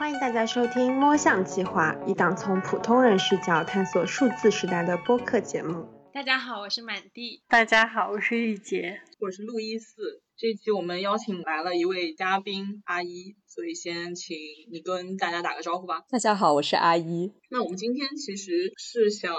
欢迎大家收听《摸象计划》，一档从普通人视角探索数字时代的播客节目。大家好，我是满地。大家好，我是玉洁。我是路易斯。这一期我们邀请来了一位嘉宾阿一，所以先请你跟大家打个招呼吧。大家好，我是阿一。那我们今天其实是想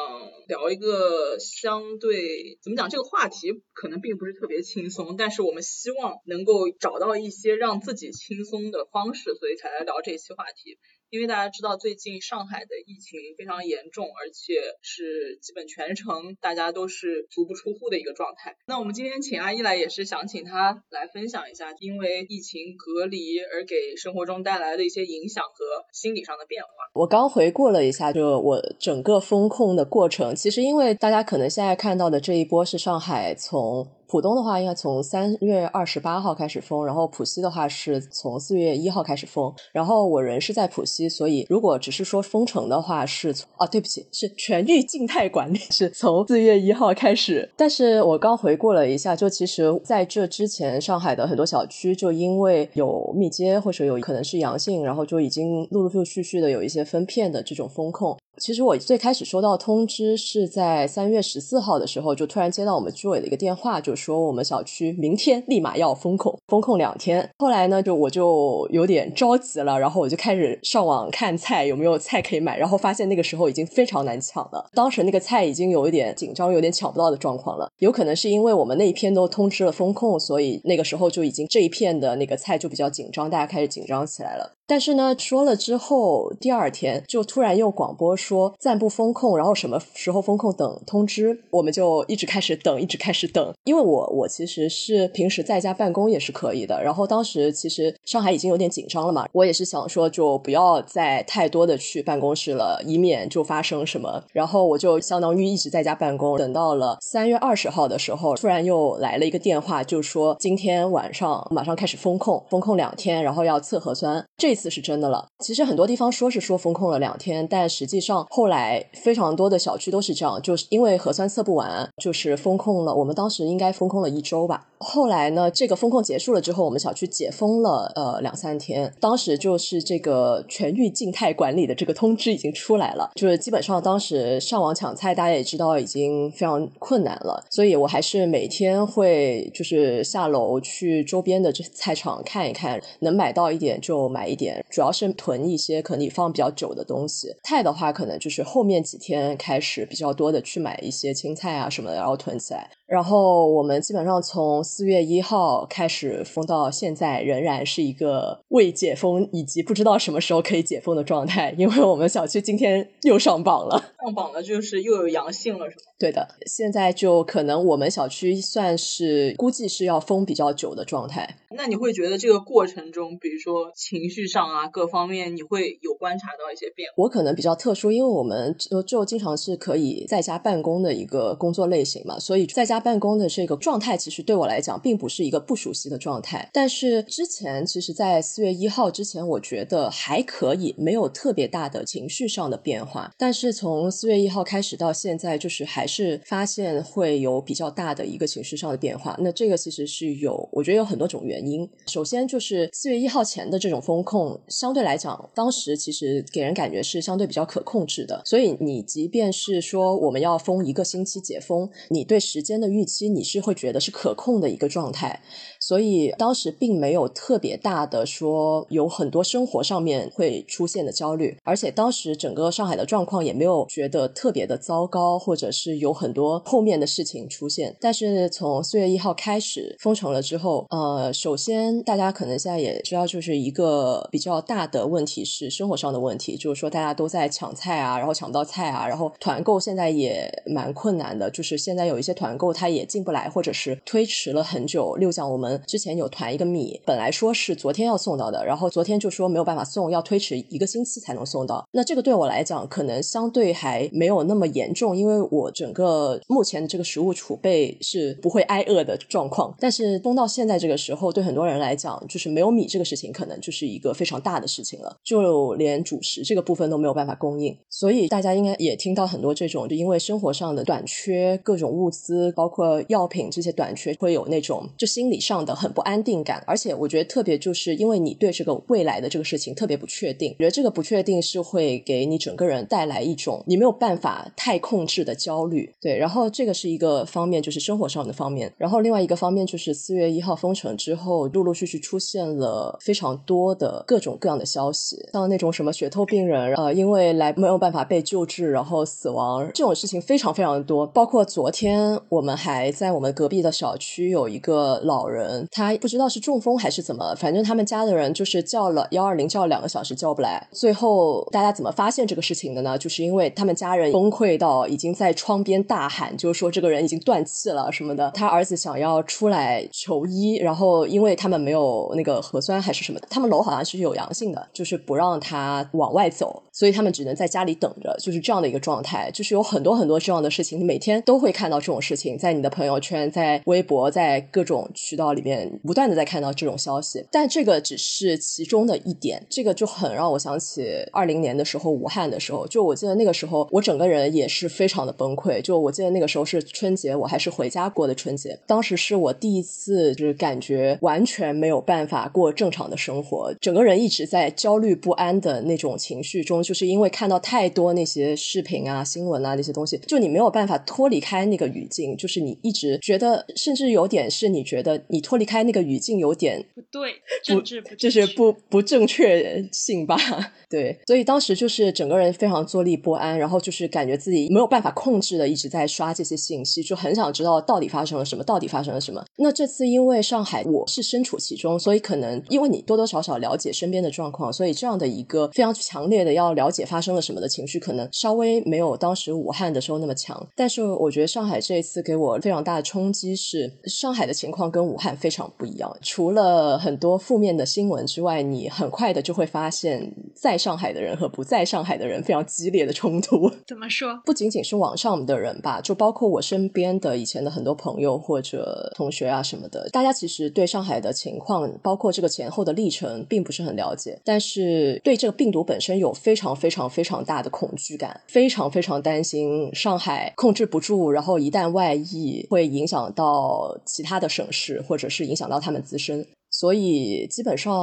聊一个相对怎么讲，这个话题可能并不是特别轻松，但是我们希望能够找到一些让自己轻松的方式，所以才来聊这期话题。因为大家知道最近上海的疫情非常严重，而且是基本全程大家都是足不出户的一个状态。那我们今天请阿姨来，也是想请她来分享一下，因为疫情隔离而给生活中带来的一些影响和心理上的变化。我刚回顾了一下，就我整个风控的过程，其实因为大家可能现在看到的这一波是上海从。浦东的话，应该从三月二十八号开始封，然后浦西的话是从四月一号开始封。然后我人是在浦西，所以如果只是说封城的话，是从啊，对不起，是全域静态管理，是从四月一号开始。但是我刚回顾了一下，就其实在这之前，上海的很多小区就因为有密接或者有可能是阳性，然后就已经陆陆续续的有一些分片的这种风控。其实我最开始收到通知是在三月十四号的时候，就突然接到我们居委的一个电话，就说我们小区明天立马要封控，封控两天。后来呢，就我就有点着急了，然后我就开始上网看菜有没有菜可以买，然后发现那个时候已经非常难抢了。当时那个菜已经有一点紧张，有点抢不到的状况了。有可能是因为我们那一片都通知了封控，所以那个时候就已经这一片的那个菜就比较紧张，大家开始紧张起来了。但是呢，说了之后，第二天就突然又广播说暂不封控，然后什么时候封控等通知，我们就一直开始等，一直开始等。因为我我其实是平时在家办公也是可以的，然后当时其实上海已经有点紧张了嘛，我也是想说就不要再太多的去办公室了，以免就发生什么。然后我就相当于一直在家办公，等到了三月二十号的时候，突然又来了一个电话，就说今天晚上马上开始封控，封控两天，然后要测核酸。这是真的了。其实很多地方说是说封控了两天，但实际上后来非常多的小区都是这样，就是因为核酸测不完，就是封控了。我们当时应该封控了一周吧。后来呢，这个封控结束了之后，我们小区解封了呃两三天。当时就是这个全域静态管理的这个通知已经出来了，就是基本上当时上网抢菜，大家也知道已经非常困难了。所以我还是每天会就是下楼去周边的这菜场看一看，能买到一点就买。一，主要是囤一些可能你放比较久的东西。菜的话，可能就是后面几天开始比较多的去买一些青菜啊什么的，然后囤起来。然后我们基本上从四月一号开始封到现在，仍然是一个未解封以及不知道什么时候可以解封的状态。因为我们小区今天又上榜了，上榜了就是又有阳性了，是吗？对的，现在就可能我们小区算是估计是要封比较久的状态。那你会觉得这个过程中，比如说情绪上啊各方面，你会有观察到一些变化？我可能比较特殊，因为我们就就经常是可以在家办公的一个工作类型嘛，所以在家。办公的这个状态，其实对我来讲并不是一个不熟悉的状态。但是之前，其实，在四月一号之前，我觉得还可以，没有特别大的情绪上的变化。但是从四月一号开始到现在，就是还是发现会有比较大的一个情绪上的变化。那这个其实是有，我觉得有很多种原因。首先就是四月一号前的这种风控，相对来讲，当时其实给人感觉是相对比较可控制的。所以你即便是说我们要封一个星期解封，你对时间的。预期你是会觉得是可控的一个状态。所以当时并没有特别大的说有很多生活上面会出现的焦虑，而且当时整个上海的状况也没有觉得特别的糟糕，或者是有很多后面的事情出现。但是从四月一号开始封城了之后，呃，首先大家可能现在也知道，就是一个比较大的问题是生活上的问题，就是说大家都在抢菜啊，然后抢不到菜啊，然后团购现在也蛮困难的，就是现在有一些团购它也进不来，或者是推迟了很久。六讲我们。之前有团一个米，本来说是昨天要送到的，然后昨天就说没有办法送，要推迟一个星期才能送到。那这个对我来讲，可能相对还没有那么严重，因为我整个目前的这个食物储备是不会挨饿的状况。但是封到现在这个时候，对很多人来讲，就是没有米这个事情，可能就是一个非常大的事情了，就连主食这个部分都没有办法供应。所以大家应该也听到很多这种，就因为生活上的短缺，各种物资，包括药品这些短缺，会有那种就心理上。的很不安定感，而且我觉得特别就是因为你对这个未来的这个事情特别不确定，觉得这个不确定是会给你整个人带来一种你没有办法太控制的焦虑。对，然后这个是一个方面，就是生活上的方面。然后另外一个方面就是四月一号封城之后，陆陆续续出现了非常多的各种各样的消息，像那种什么血透病人，呃，因为来没有办法被救治，然后死亡这种事情非常非常的多。包括昨天我们还在我们隔壁的小区有一个老人，他不知道是中风还是怎么，反正他们家的人就是叫了幺二零叫了两个小时叫不来，最后大家怎么发现这个事情的呢？就是因为他们家人崩溃到已经在窗边大喊，就是说这个人已经断气了什么的，他儿子想要出来求医，然后因为他们没有那个核酸还是什么的，他们楼好像是有阳性的，就是不让他往外走，所以他们只能在家里等着，就是这样的一个状态，就是有很多很多这样的事情，你每天都会看到这种事情，在你的朋友圈、在微博、在各种渠道里面不断的在看到这种消息，但这个只是其中的一点，这个就很让我想起二零年的时候武汉的时候，就我记得那个时候我整个人也是非常的崩溃，就我记得那个时候是春节，我还是回家过的春节，当时是我第一次就是感觉完全没有办法过正常的生活，整个人一直在焦虑不安的那种情绪中，就是因为看到太多那些视频啊、新闻啊那些东西，就你没有办法脱离开那个语境，就是你一直觉得，甚至有点是你觉得你脱离开那个语境有点不对，政治不就是不不正确性吧？对，所以当时就是整个人非常坐立不安，然后就是感觉自己没有办法控制的一直在刷这些信息，就很想知道到底发生了什么，到底发生了什么。那这次因为上海我是身处其中，所以可能因为你多多少少了解身边的状况，所以这样的一个非常强烈的要了解发生了什么的情绪，可能稍微没有当时武汉的时候那么强。但是我觉得上海这一次给我非常大的冲击是，上海的情况跟武汉非常不一样。除了很多负面的新闻之外，你很快的就会发现，在上海的人和不在上海的人非常激烈的冲突。怎么说？不仅仅是网上的人吧，就包括我身边的以前的很多朋友或者同学啊什么的，大家其实对上海的情况，包括这个前后的历程，并不是很了解，但是对这个病毒本身有非常非常非常非常大的恐惧感，非常非常担心上海控制不住，然后一旦外溢，会影响到其他的省市，或者是影响到他们自身。所以基本上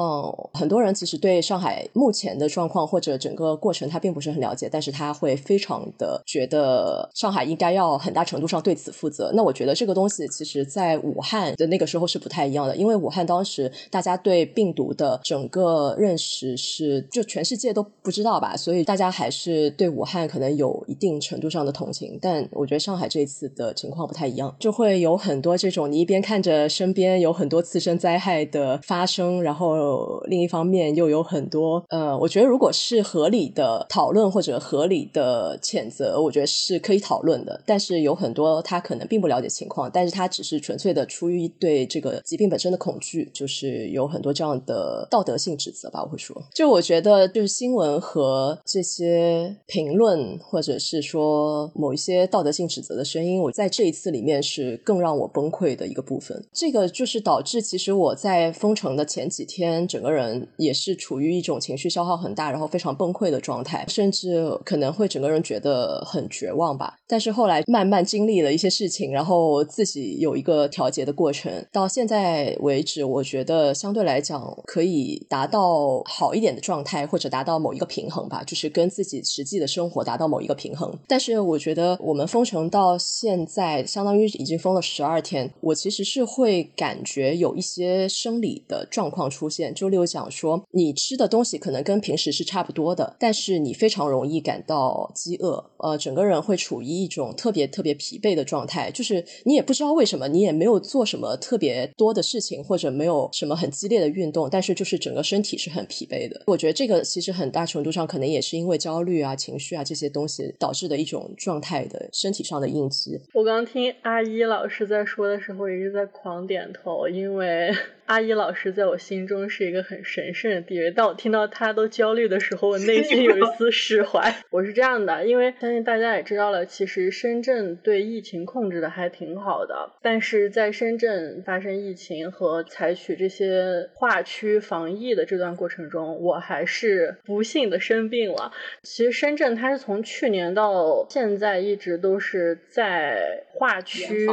很多人其实对上海目前的状况或者整个过程他并不是很了解，但是他会非常的觉得上海应该要很大程度上对此负责。那我觉得这个东西其实在武汉的那个时候是不太一样的，因为武汉当时大家对病毒的整个认识是就全世界都不知道吧，所以大家还是对武汉可能有一定程度上的同情。但我觉得上海这一次的情况不太一样，就会有很多这种你一边看着身边有很多次生灾害的。的发生，然后另一方面又有很多呃，我觉得如果是合理的讨论或者合理的谴责，我觉得是可以讨论的。但是有很多他可能并不了解情况，但是他只是纯粹的出于对这个疾病本身的恐惧，就是有很多这样的道德性指责吧。我会说，就我觉得就是新闻和这些评论，或者是说某一些道德性指责的声音，我在这一次里面是更让我崩溃的一个部分。这个就是导致其实我在。封城的前几天，整个人也是处于一种情绪消耗很大，然后非常崩溃的状态，甚至可能会整个人觉得很绝望吧。但是后来慢慢经历了一些事情，然后自己有一个调节的过程。到现在为止，我觉得相对来讲可以达到好一点的状态，或者达到某一个平衡吧，就是跟自己实际的生活达到某一个平衡。但是我觉得我们封城到现在，相当于已经封了十二天，我其实是会感觉有一些生。理的状况出现，就例如讲说，你吃的东西可能跟平时是差不多的，但是你非常容易感到饥饿，呃，整个人会处于一种特别特别疲惫的状态，就是你也不知道为什么，你也没有做什么特别多的事情，或者没有什么很激烈的运动，但是就是整个身体是很疲惫的。我觉得这个其实很大程度上可能也是因为焦虑啊、情绪啊这些东西导致的一种状态的身体上的应激。我刚听阿一老师在说的时候，一直在狂点头，因为。阿姨老师在我心中是一个很神圣的地位。当我听到她都焦虑的时候，我内心有一丝释怀。我是这样的，因为相信大家也知道了，其实深圳对疫情控制的还挺好的。但是在深圳发生疫情和采取这些划区防疫的这段过程中，我还是不幸的生病了。其实深圳它是从去年到现在一直都是在划区，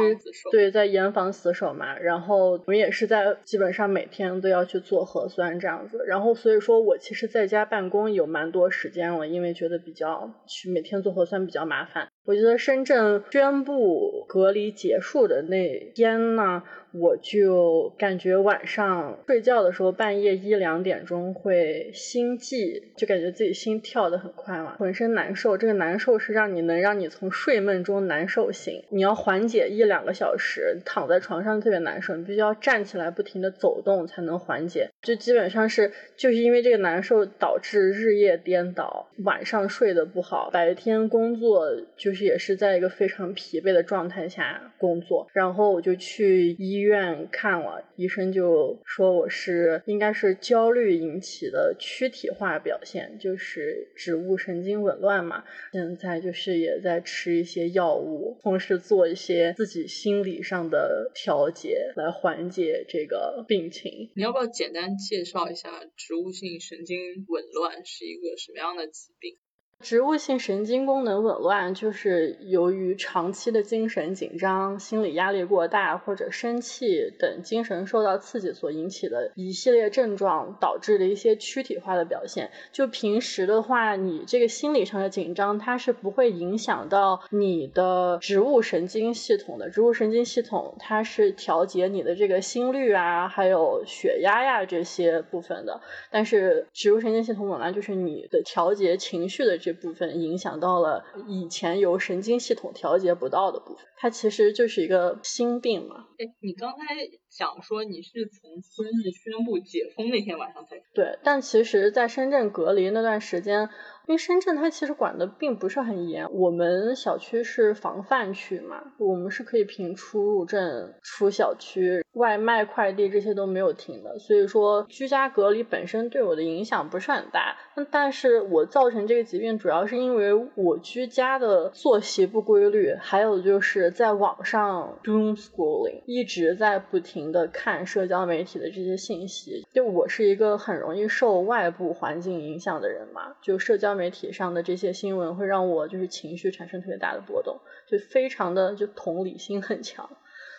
对，在严防死守嘛。然后我们也是在基本基本上每天都要去做核酸这样子。然后所以说我其实在家办公有蛮多时间了，因为觉得比较去每天做核酸比较麻烦。我觉得深圳宣布隔离结束的那天呢。我就感觉晚上睡觉的时候，半夜一两点钟会心悸，就感觉自己心跳的很快嘛，浑身难受。这个难受是让你能让你从睡梦中难受醒，你要缓解一两个小时，躺在床上特别难受，你必须要站起来不停的走动才能缓解。就基本上是就是因为这个难受导致日夜颠倒，晚上睡得不好，白天工作就实也是在一个非常疲惫的状态下工作，然后我就去。医院看了，医生就说我是应该是焦虑引起的躯体化表现，就是植物神经紊乱嘛。现在就是也在吃一些药物，同时做一些自己心理上的调节，来缓解这个病情。你要不要简单介绍一下植物性神经紊乱是一个什么样的疾病？植物性神经功能紊乱就是由于长期的精神紧张、心理压力过大或者生气等精神受到刺激所引起的一系列症状导致的一些躯体化的表现。就平时的话，你这个心理上的紧张，它是不会影响到你的植物神经系统的。植物神经系统它是调节你的这个心率啊，还有血压呀这些部分的。但是植物神经系统紊乱就是你的调节情绪的。这部分影响到了以前由神经系统调节不到的部分，它其实就是一个心病嘛。哎，你刚才讲说你是从深圳宣布解封那天晚上才对，但其实在深圳隔离那段时间。因为深圳它其实管的并不是很严，我们小区是防范区嘛，我们是可以凭出入证出小区，外卖快递这些都没有停的，所以说居家隔离本身对我的影响不是很大。那但是我造成这个疾病主要是因为我居家的作息不规律，还有就是在网上 doom scrolling，一直在不停的看社交媒体的这些信息。就我是一个很容易受外部环境影响的人嘛，就社交。媒体上的这些新闻会让我就是情绪产生特别大的波动，就非常的就同理心很强，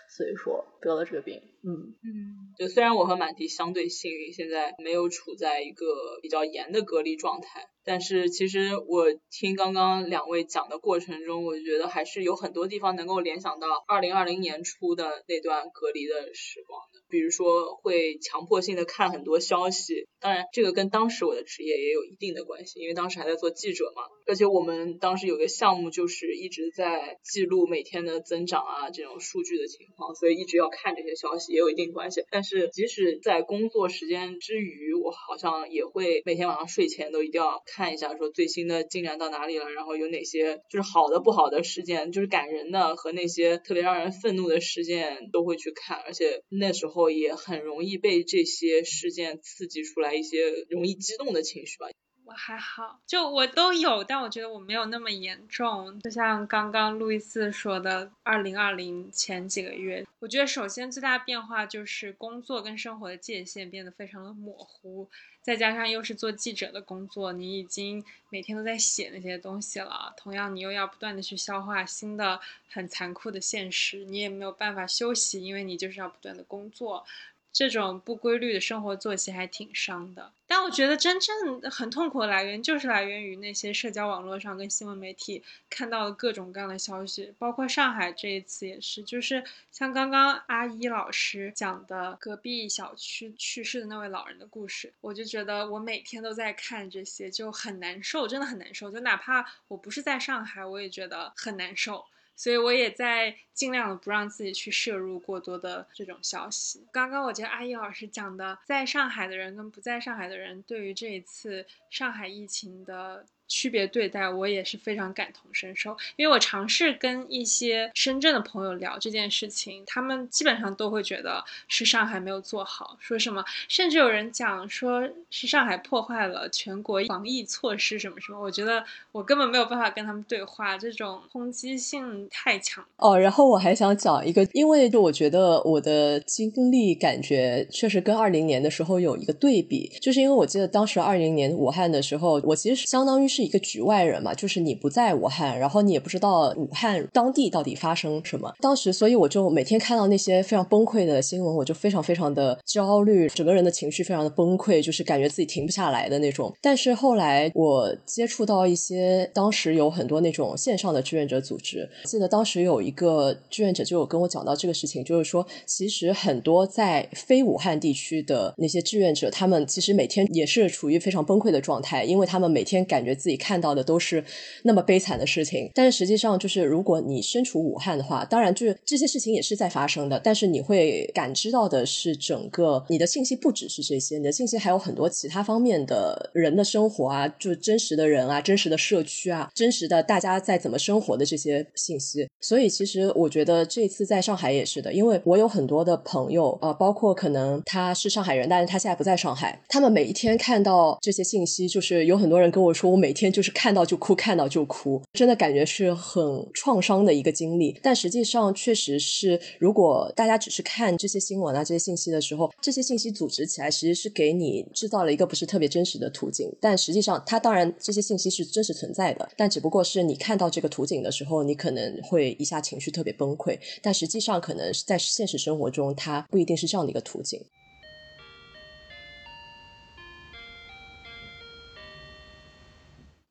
所以说得了这个病。嗯嗯，就虽然我和满迪相对幸运，现在没有处在一个比较严的隔离状态，但是其实我听刚刚两位讲的过程中，我觉得还是有很多地方能够联想到二零二零年初的那段隔离的时光的，比如说会强迫性的看很多消息，当然这个跟当时我的职业也有一定的关系，因为当时还在做记者嘛，而且我们当时有个项目就是一直在记录每天的增长啊这种数据的情况，所以一直要看这些消息。也有一定关系，但是即使在工作时间之余，我好像也会每天晚上睡前都一定要看一下，说最新的进展到哪里了，然后有哪些就是好的、不好的事件，就是感人的和那些特别让人愤怒的事件都会去看，而且那时候后也很容易被这些事件刺激出来一些容易激动的情绪吧。我还好，就我都有，但我觉得我没有那么严重。就像刚刚路易斯说的，二零二零前几个月，我觉得首先最大的变化就是工作跟生活的界限变得非常的模糊，再加上又是做记者的工作，你已经每天都在写那些东西了，同样你又要不断的去消化新的很残酷的现实，你也没有办法休息，因为你就是要不断的工作。这种不规律的生活作息还挺伤的，但我觉得真正很痛苦的来源就是来源于那些社交网络上跟新闻媒体看到的各种各样的消息，包括上海这一次也是，就是像刚刚阿一老师讲的隔壁小区去世的那位老人的故事，我就觉得我每天都在看这些，就很难受，真的很难受，就哪怕我不是在上海，我也觉得很难受。所以我也在尽量的不让自己去摄入过多的这种消息。刚刚我觉得阿姨老师讲的，在上海的人跟不在上海的人对于这一次上海疫情的区别对待，我也是非常感同身受。因为我尝试跟一些深圳的朋友聊这件事情，他们基本上都会觉得是上海没有做好，说什么，甚至有人讲说是上海破坏了全国防疫措施什么什么。我觉得我根本没有办法跟他们对话，这种攻击性太强。哦，然后我还想讲一个，因为就我觉得我的经历感觉确实跟二零年的时候有一个对比，就是因为我记得当时二零年武汉的时候，我其实相当于是。一个局外人嘛，就是你不在武汉，然后你也不知道武汉当地到底发生什么。当时，所以我就每天看到那些非常崩溃的新闻，我就非常非常的焦虑，整个人的情绪非常的崩溃，就是感觉自己停不下来的那种。但是后来我接触到一些，当时有很多那种线上的志愿者组织，记得当时有一个志愿者就有跟我讲到这个事情，就是说，其实很多在非武汉地区的那些志愿者，他们其实每天也是处于非常崩溃的状态，因为他们每天感觉自己看到的都是那么悲惨的事情，但是实际上就是，如果你身处武汉的话，当然就是这些事情也是在发生的，但是你会感知到的是整个你的信息不只是这些，你的信息还有很多其他方面的人的生活啊，就真实的人啊，真实的社区啊，真实的大家在怎么生活的这些信息。所以其实我觉得这次在上海也是的，因为我有很多的朋友呃，包括可能他是上海人，但是他现在不在上海，他们每一天看到这些信息，就是有很多人跟我说，我每天就是看到就哭，看到就哭，真的感觉是很创伤的一个经历。但实际上，确实是，如果大家只是看这些新闻啊、这些信息的时候，这些信息组织起来，其实是给你制造了一个不是特别真实的图景。但实际上，它当然这些信息是真实存在的，但只不过是你看到这个图景的时候，你可能会一下情绪特别崩溃。但实际上，可能是在现实生活中，它不一定是这样的一个途径。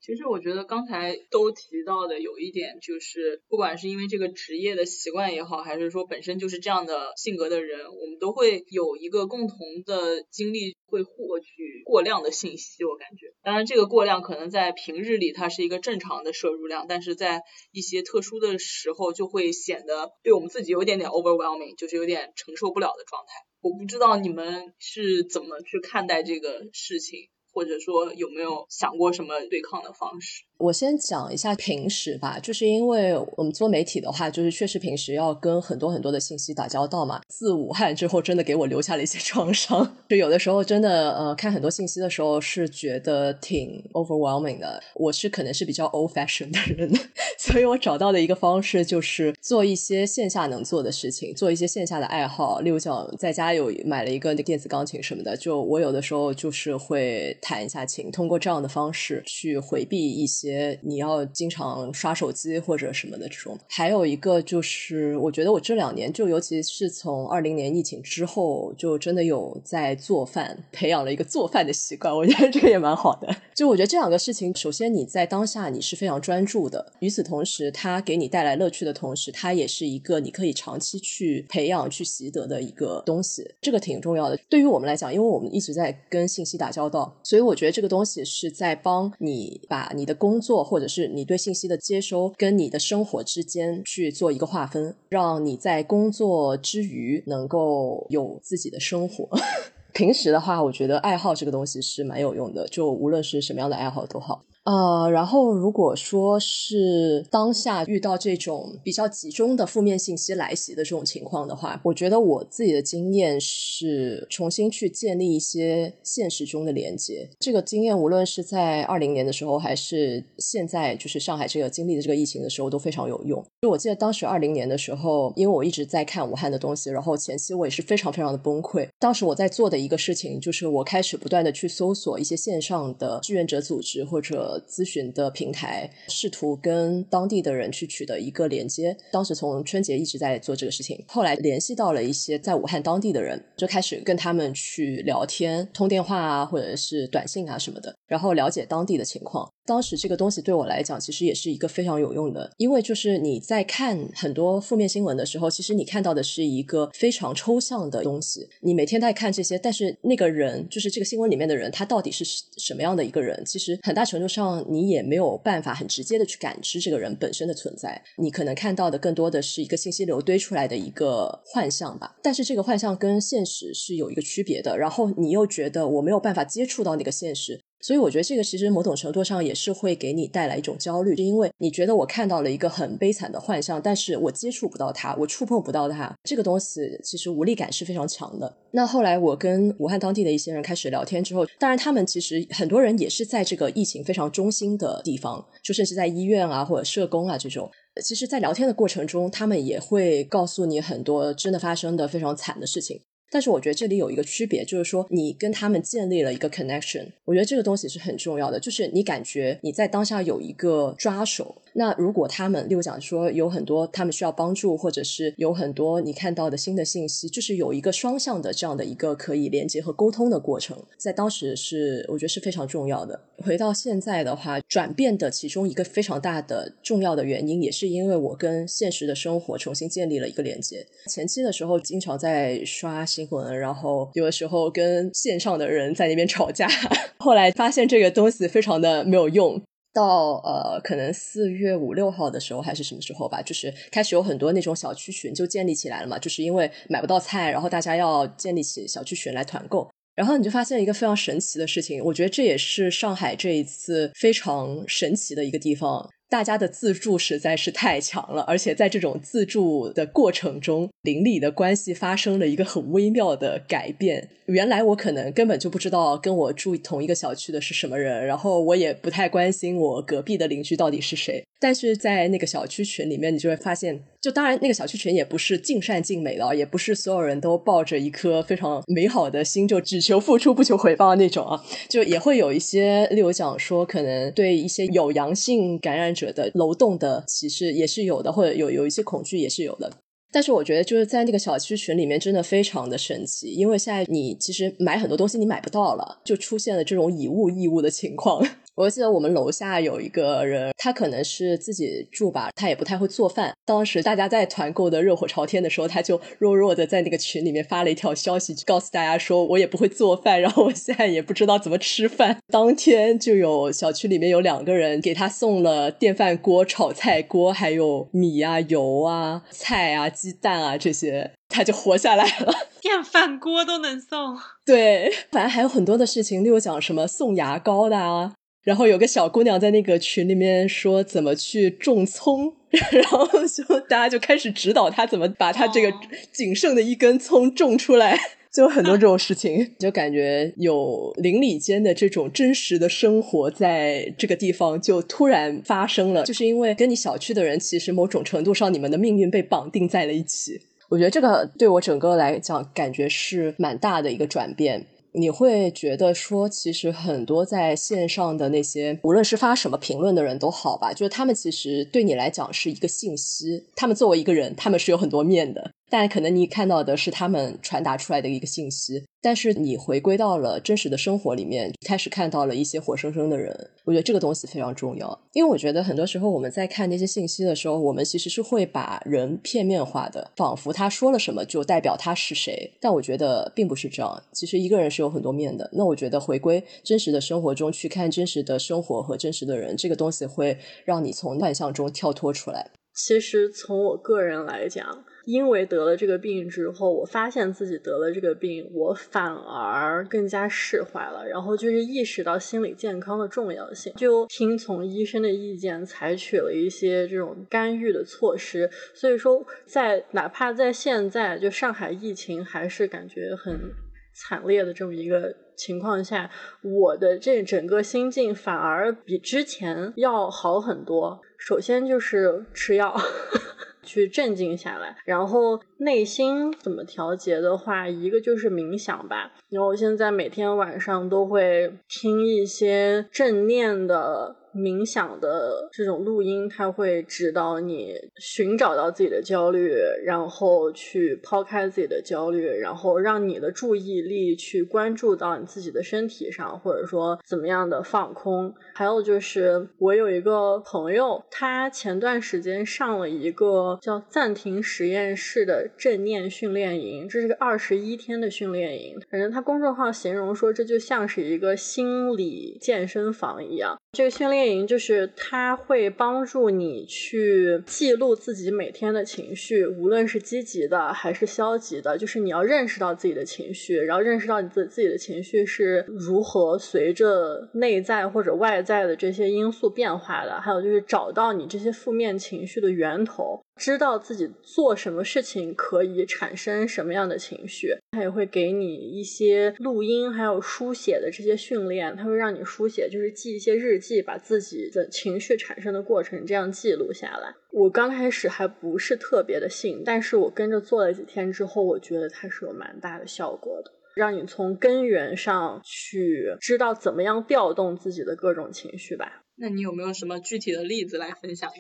其实我觉得刚才都提到的有一点，就是不管是因为这个职业的习惯也好，还是说本身就是这样的性格的人，我们都会有一个共同的经历，会获取过量的信息。我感觉，当然这个过量可能在平日里它是一个正常的摄入量，但是在一些特殊的时候就会显得对我们自己有点点 overwhelming，就是有点承受不了的状态。我不知道你们是怎么去看待这个事情。或者说有没有想过什么对抗的方式？我先讲一下平时吧，就是因为我们做媒体的话，就是确实平时要跟很多很多的信息打交道嘛。自武汉之后，真的给我留下了一些创伤。就有的时候真的呃，看很多信息的时候是觉得挺 overwhelming 的。我是可能是比较 old fashion 的人，所以我找到的一个方式就是做一些线下能做的事情，做一些线下的爱好。例如讲，在家有买了一个那个电子钢琴什么的，就我有的时候就是会弹一下琴，通过这样的方式去回避一些。些你要经常刷手机或者什么的这种，还有一个就是，我觉得我这两年就尤其是从二零年疫情之后，就真的有在做饭，培养了一个做饭的习惯。我觉得这个也蛮好的。就我觉得这两个事情，首先你在当下你是非常专注的，与此同时，它给你带来乐趣的同时，它也是一个你可以长期去培养、去习得的一个东西。这个挺重要的。对于我们来讲，因为我们一直在跟信息打交道，所以我觉得这个东西是在帮你把你的工工作或者是你对信息的接收跟你的生活之间去做一个划分，让你在工作之余能够有自己的生活。平时的话，我觉得爱好这个东西是蛮有用的，就无论是什么样的爱好都好。呃，然后如果说是当下遇到这种比较集中的负面信息来袭的这种情况的话，我觉得我自己的经验是重新去建立一些现实中的连接。这个经验无论是在二零年的时候，还是现在就是上海这个经历的这个疫情的时候，都非常有用。就我记得当时二零年的时候，因为我一直在看武汉的东西，然后前期我也是非常非常的崩溃。当时我在做的一个事情，就是我开始不断的去搜索一些线上的志愿者组织或者。咨询的平台，试图跟当地的人去取得一个连接。当时从春节一直在做这个事情，后来联系到了一些在武汉当地的人，就开始跟他们去聊天、通电话啊，或者是短信啊什么的，然后了解当地的情况。当时这个东西对我来讲，其实也是一个非常有用的，因为就是你在看很多负面新闻的时候，其实你看到的是一个非常抽象的东西。你每天在看这些，但是那个人，就是这个新闻里面的人，他到底是什么样的一个人？其实很大程度上，你也没有办法很直接的去感知这个人本身的存在。你可能看到的更多的是一个信息流堆出来的一个幻象吧。但是这个幻象跟现实是有一个区别的。然后你又觉得我没有办法接触到那个现实。所以我觉得这个其实某种程度上也是会给你带来一种焦虑，是因为你觉得我看到了一个很悲惨的幻象，但是我接触不到它，我触碰不到它，这个东西其实无力感是非常强的。那后来我跟武汉当地的一些人开始聊天之后，当然他们其实很多人也是在这个疫情非常中心的地方，就甚至在医院啊或者社工啊这种。其实，在聊天的过程中，他们也会告诉你很多真的发生的非常惨的事情。但是我觉得这里有一个区别，就是说你跟他们建立了一个 connection，我觉得这个东西是很重要的，就是你感觉你在当下有一个抓手。那如果他们，例如讲说有很多他们需要帮助，或者是有很多你看到的新的信息，就是有一个双向的这样的一个可以连接和沟通的过程，在当时是我觉得是非常重要的。回到现在的话，转变的其中一个非常大的重要的原因，也是因为我跟现实的生活重新建立了一个连接。前期的时候，经常在刷新闻，然后有的时候跟线上的人在那边吵架，后来发现这个东西非常的没有用。到呃，可能四月五六号的时候还是什么时候吧，就是开始有很多那种小区群就建立起来了嘛，就是因为买不到菜，然后大家要建立起小区群来团购，然后你就发现一个非常神奇的事情，我觉得这也是上海这一次非常神奇的一个地方。大家的自助实在是太强了，而且在这种自助的过程中，邻里的关系发生了一个很微妙的改变。原来我可能根本就不知道跟我住同一个小区的是什么人，然后我也不太关心我隔壁的邻居到底是谁。但是在那个小区群里面，你就会发现，就当然那个小区群也不是尽善尽美的，也不是所有人都抱着一颗非常美好的心，就只求付出不求回报那种啊。就也会有一些，例如讲说，可能对一些有阳性感染者的楼栋的歧视也是有的，或者有有一些恐惧也是有的。但是我觉得就是在那个小区群里面，真的非常的神奇，因为现在你其实买很多东西你买不到了，就出现了这种以物易物的情况。我记得我们楼下有一个人，他可能是自己住吧，他也不太会做饭。当时大家在团购的热火朝天的时候，他就弱弱的在那个群里面发了一条消息，告诉大家说：“我也不会做饭，然后我现在也不知道怎么吃饭。”当天就有小区里面有两个人给他送了电饭锅、炒菜锅，还有米啊、油啊、菜啊、鸡蛋啊这些，他就活下来了。电饭锅都能送？对，反正还有很多的事情，例如讲什么送牙膏的啊。然后有个小姑娘在那个群里面说怎么去种葱，然后就大家就开始指导她怎么把她这个仅剩的一根葱种出来，就很多这种事情，就感觉有邻里间的这种真实的生活在这个地方就突然发生了，就是因为跟你小区的人其实某种程度上你们的命运被绑定在了一起，我觉得这个对我整个来讲感觉是蛮大的一个转变。你会觉得说，其实很多在线上的那些，无论是发什么评论的人都好吧，就是他们其实对你来讲是一个信息。他们作为一个人，他们是有很多面的。但可能你看到的是他们传达出来的一个信息，但是你回归到了真实的生活里面，开始看到了一些活生生的人。我觉得这个东西非常重要，因为我觉得很多时候我们在看那些信息的时候，我们其实是会把人片面化的，仿佛他说了什么就代表他是谁。但我觉得并不是这样，其实一个人是有很多面的。那我觉得回归真实的生活中去看真实的生活和真实的人，这个东西会让你从幻象中跳脱出来。其实从我个人来讲。因为得了这个病之后，我发现自己得了这个病，我反而更加释怀了，然后就是意识到心理健康的重要性，就听从医生的意见，采取了一些这种干预的措施。所以说，在哪怕在现在，就上海疫情还是感觉很惨烈的这么一个情况下，我的这整个心境反而比之前要好很多。首先就是吃药。去镇静下来，然后内心怎么调节的话，一个就是冥想吧。然后我现在每天晚上都会听一些正念的。冥想的这种录音，它会指导你寻找到自己的焦虑，然后去抛开自己的焦虑，然后让你的注意力去关注到你自己的身体上，或者说怎么样的放空。还有就是，我有一个朋友，他前段时间上了一个叫“暂停实验室”的正念训练营，这是个二十一天的训练营。反正他公众号形容说，这就像是一个心理健身房一样。这个训练。就是它会帮助你去记录自己每天的情绪，无论是积极的还是消极的，就是你要认识到自己的情绪，然后认识到你自自己的情绪是如何随着内在或者外在的这些因素变化的，还有就是找到你这些负面情绪的源头。知道自己做什么事情可以产生什么样的情绪，他也会给你一些录音，还有书写的这些训练，他会让你书写，就是记一些日记，把自己的情绪产生的过程这样记录下来。我刚开始还不是特别的信，但是我跟着做了几天之后，我觉得它是有蛮大的效果的，让你从根源上去知道怎么样调动自己的各种情绪吧。那你有没有什么具体的例子来分享？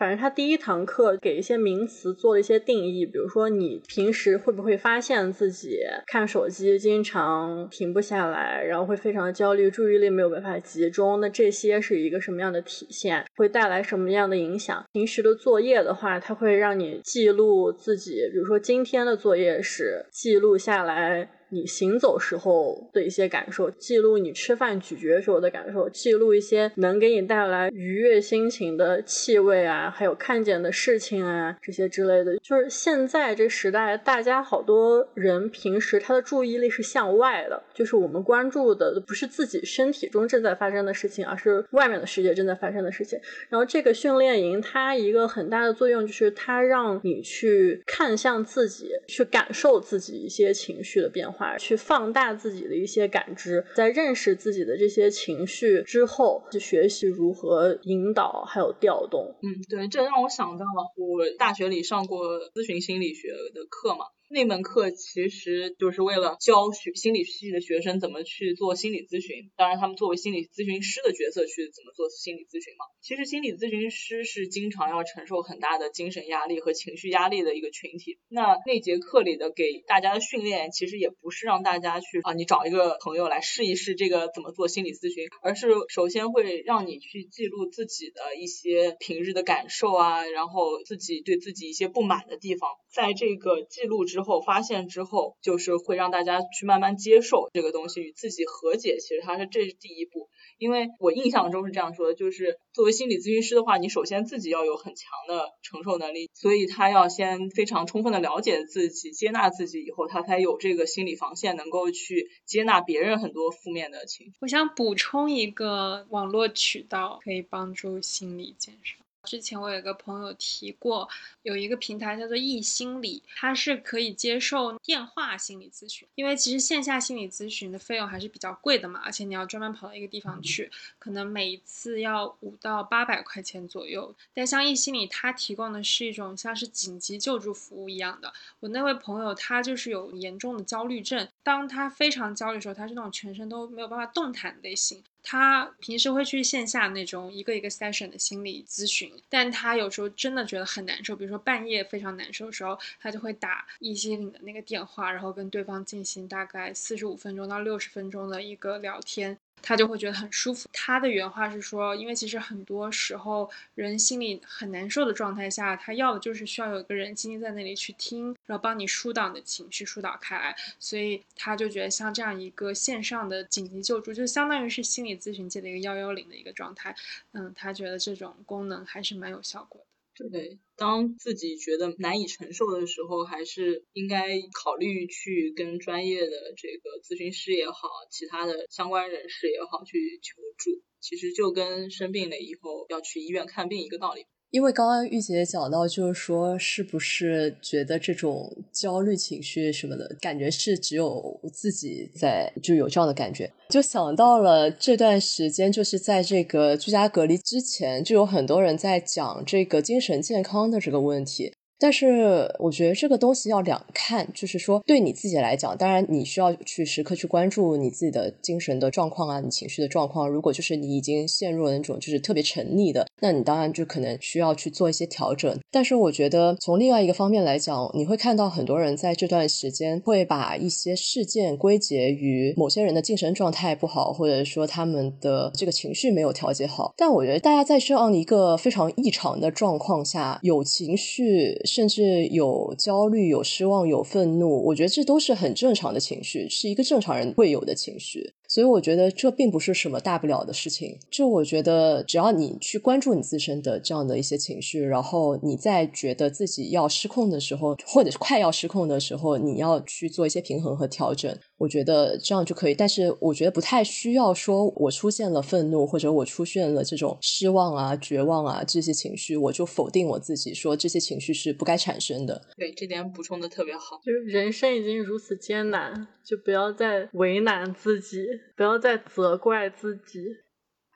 反正他第一堂课给一些名词做了一些定义，比如说你平时会不会发现自己看手机经常停不下来，然后会非常的焦虑，注意力没有办法集中，那这些是一个什么样的体现？会带来什么样的影响？平时的作业的话，它会让你记录自己，比如说今天的作业是记录下来。你行走时候的一些感受，记录你吃饭咀嚼时候的感受，记录一些能给你带来愉悦心情的气味啊，还有看见的事情啊，这些之类的。就是现在这时代，大家好多人平时他的注意力是向外的，就是我们关注的不是自己身体中正在发生的事情，而是外面的世界正在发生的事情。然后这个训练营它一个很大的作用就是它让你去看向自己，去感受自己一些情绪的变化。去放大自己的一些感知，在认识自己的这些情绪之后，去学习如何引导还有调动。嗯，对，这让我想到了我大学里上过咨询心理学的课嘛。那门课其实就是为了教学心理系的学生怎么去做心理咨询，当然他们作为心理咨询师的角色去怎么做心理咨询嘛。其实心理咨询师是经常要承受很大的精神压力和情绪压力的一个群体。那那节课里的给大家的训练，其实也不是让大家去啊，你找一个朋友来试一试这个怎么做心理咨询，而是首先会让你去记录自己的一些平日的感受啊，然后自己对自己一些不满的地方，在这个记录之。之后发现之后，就是会让大家去慢慢接受这个东西，与自己和解。其实它是这是第一步，因为我印象中是这样说的，就是作为心理咨询师的话，你首先自己要有很强的承受能力，所以他要先非常充分的了解自己，接纳自己以后，他才有这个心理防线，能够去接纳别人很多负面的情绪。我想补充一个网络渠道，可以帮助心理建设。之前我有一个朋友提过，有一个平台叫做易心理，它是可以接受电话心理咨询。因为其实线下心理咨询的费用还是比较贵的嘛，而且你要专门跑到一个地方去，可能每一次要五到八百块钱左右。但像易心理，它提供的是一种像是紧急救助服务一样的。我那位朋友他就是有严重的焦虑症，当他非常焦虑的时候，他是那种全身都没有办法动弹类型。他平时会去线下那种一个一个 session 的心理咨询，但他有时候真的觉得很难受，比如说半夜非常难受的时候，他就会打易心领的那个电话，然后跟对方进行大概四十五分钟到六十分钟的一个聊天。他就会觉得很舒服。他的原话是说，因为其实很多时候人心里很难受的状态下，他要的就是需要有一个人静静在那里去听，然后帮你疏导你的情绪，疏导开来。所以他就觉得像这样一个线上的紧急救助，就相当于是心理咨询界的一个幺幺零的一个状态。嗯，他觉得这种功能还是蛮有效果的。对，当自己觉得难以承受的时候，还是应该考虑去跟专业的这个咨询师也好，其他的相关人士也好去求助。其实就跟生病了以后要去医院看病一个道理。因为刚刚玉姐讲到，就是说，是不是觉得这种焦虑情绪什么的感觉是只有自己在就有这样的感觉，就想到了这段时间，就是在这个居家隔离之前，就有很多人在讲这个精神健康的这个问题。但是我觉得这个东西要两看，就是说对你自己来讲，当然你需要去时刻去关注你自己的精神的状况啊，你情绪的状况。如果就是你已经陷入了那种就是特别沉溺的，那你当然就可能需要去做一些调整。但是我觉得从另外一个方面来讲，你会看到很多人在这段时间会把一些事件归结于某些人的精神状态不好，或者说他们的这个情绪没有调节好。但我觉得大家在这样一个非常异常的状况下，有情绪。甚至有焦虑、有失望、有愤怒，我觉得这都是很正常的情绪，是一个正常人会有的情绪。所以我觉得这并不是什么大不了的事情。就我觉得，只要你去关注你自身的这样的一些情绪，然后你在觉得自己要失控的时候，或者是快要失控的时候，你要去做一些平衡和调整。我觉得这样就可以。但是我觉得不太需要说，我出现了愤怒或者我出现了这种失望啊、绝望啊这些情绪，我就否定我自己，说这些情绪是不该产生的。对，这点补充的特别好。就是人生已经如此艰难，就不要再为难自己，不要再责怪自己。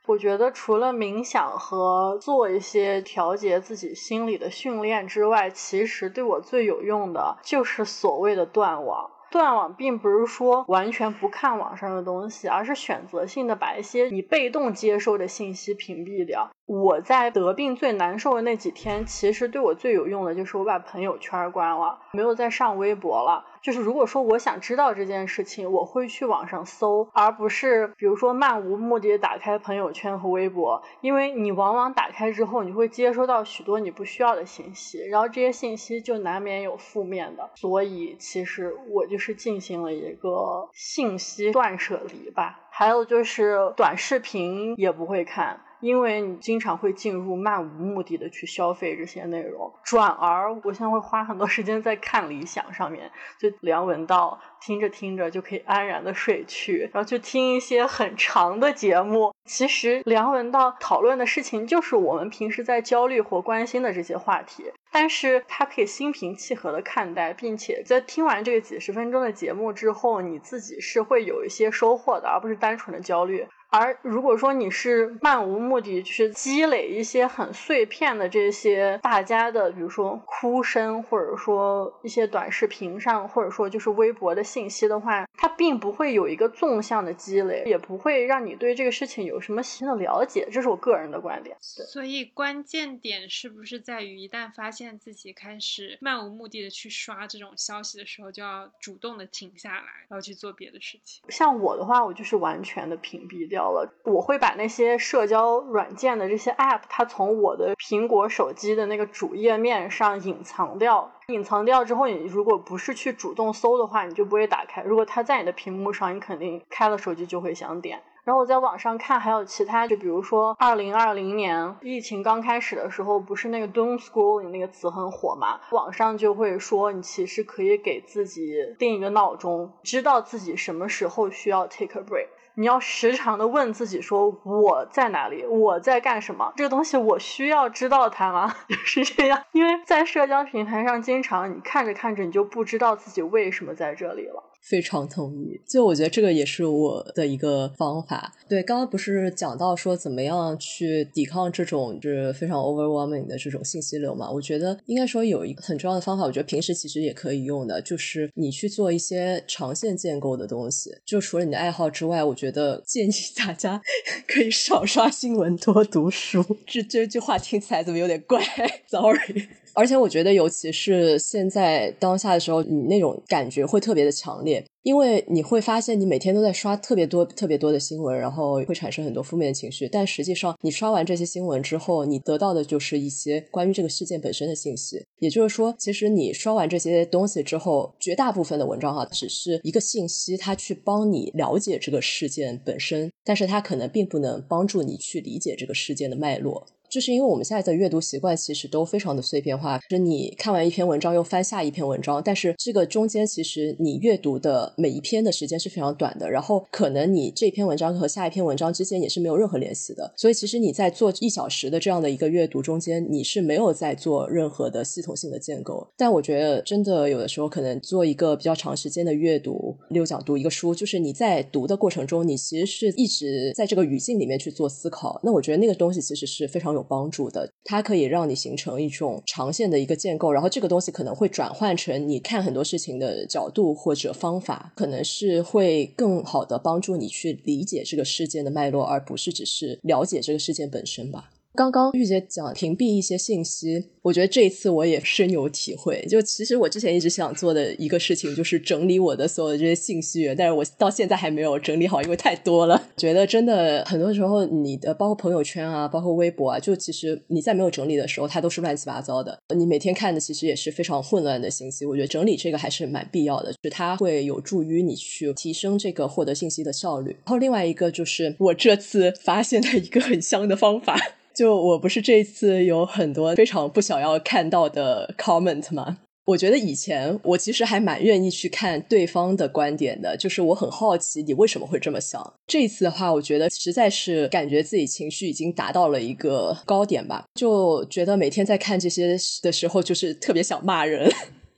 我觉得除了冥想和做一些调节自己心理的训练之外，其实对我最有用的就是所谓的断网。断网并不是说完全不看网上的东西，而是选择性的把一些你被动接收的信息屏蔽掉。我在得病最难受的那几天，其实对我最有用的就是我把朋友圈关了，没有再上微博了。就是如果说我想知道这件事情，我会去网上搜，而不是比如说漫无目的打开朋友圈和微博，因为你往往打开之后，你会接收到许多你不需要的信息，然后这些信息就难免有负面的。所以其实我就是进行了一个信息断舍离吧。还有就是短视频也不会看。因为你经常会进入漫无目的的去消费这些内容，转而我现在会花很多时间在看理想上面，就梁文道听着听着就可以安然的睡去，然后去听一些很长的节目。其实梁文道讨论的事情就是我们平时在焦虑或关心的这些话题，但是他可以心平气和的看待，并且在听完这个几十分钟的节目之后，你自己是会有一些收获的，而不是单纯的焦虑。而如果说你是漫无目的去积累一些很碎片的这些大家的，比如说哭声，或者说一些短视频上，或者说就是微博的信息的话，它并不会有一个纵向的积累，也不会让你对这个事情有什么新的了解。这是我个人的观点。所以关键点是不是在于，一旦发现自己开始漫无目的的去刷这种消息的时候，就要主动的停下来，然后去做别的事情。像我的话，我就是完全的屏蔽掉。了，我会把那些社交软件的这些 app，它从我的苹果手机的那个主页面上隐藏掉。隐藏掉之后，你如果不是去主动搜的话，你就不会打开。如果它在你的屏幕上，你肯定开了手机就会想点。然后我在网上看，还有其他，就比如说二零二零年疫情刚开始的时候，不是那个 doom scrolling 那个词很火嘛？网上就会说，你其实可以给自己定一个闹钟，知道自己什么时候需要 take a break。你要时常的问自己说我在哪里，我在干什么？这个东西我需要知道它吗？就是这样，因为在社交平台上，经常你看着看着，你就不知道自己为什么在这里了。非常同意，就我觉得这个也是我的一个方法。对，刚刚不是讲到说怎么样去抵抗这种就是非常 overwhelming 的这种信息流嘛？我觉得应该说有一个很重要的方法，我觉得平时其实也可以用的，就是你去做一些长线建构的东西。就除了你的爱好之外，我觉得建议大家 可以少刷新闻，多读书。这这句话听起来怎么有点怪？Sorry。而且我觉得，尤其是现在当下的时候，你那种感觉会特别的强烈，因为你会发现你每天都在刷特别多、特别多的新闻，然后会产生很多负面的情绪。但实际上，你刷完这些新闻之后，你得到的就是一些关于这个事件本身的信息。也就是说，其实你刷完这些东西之后，绝大部分的文章哈，只是一个信息，它去帮你了解这个事件本身，但是它可能并不能帮助你去理解这个事件的脉络。就是因为我们现在的阅读习惯其实都非常的碎片化，就是你看完一篇文章又翻下一篇文章，但是这个中间其实你阅读的每一篇的时间是非常短的，然后可能你这篇文章和下一篇文章之间也是没有任何联系的，所以其实你在做一小时的这样的一个阅读中间，你是没有在做任何的系统性的建构。但我觉得真的有的时候可能做一个比较长时间的阅读，六讲读一个书，就是你在读的过程中，你其实是一直在这个语境里面去做思考，那我觉得那个东西其实是非常有。帮助的，它可以让你形成一种长线的一个建构，然后这个东西可能会转换成你看很多事情的角度或者方法，可能是会更好的帮助你去理解这个事件的脉络，而不是只是了解这个事件本身吧。刚刚玉姐讲屏蔽一些信息，我觉得这一次我也深有体会。就其实我之前一直想做的一个事情，就是整理我的所有的这些信息源，但是我到现在还没有整理好，因为太多了。觉得真的很多时候，你的包括朋友圈啊，包括微博啊，就其实你在没有整理的时候，它都是乱七八糟的。你每天看的其实也是非常混乱的信息。我觉得整理这个还是蛮必要的，就是它会有助于你去提升这个获得信息的效率。然后另外一个就是我这次发现的一个很香的方法。就我不是这次有很多非常不想要看到的 comment 吗？我觉得以前我其实还蛮愿意去看对方的观点的，就是我很好奇你为什么会这么想。这一次的话，我觉得实在是感觉自己情绪已经达到了一个高点吧，就觉得每天在看这些的时候，就是特别想骂人。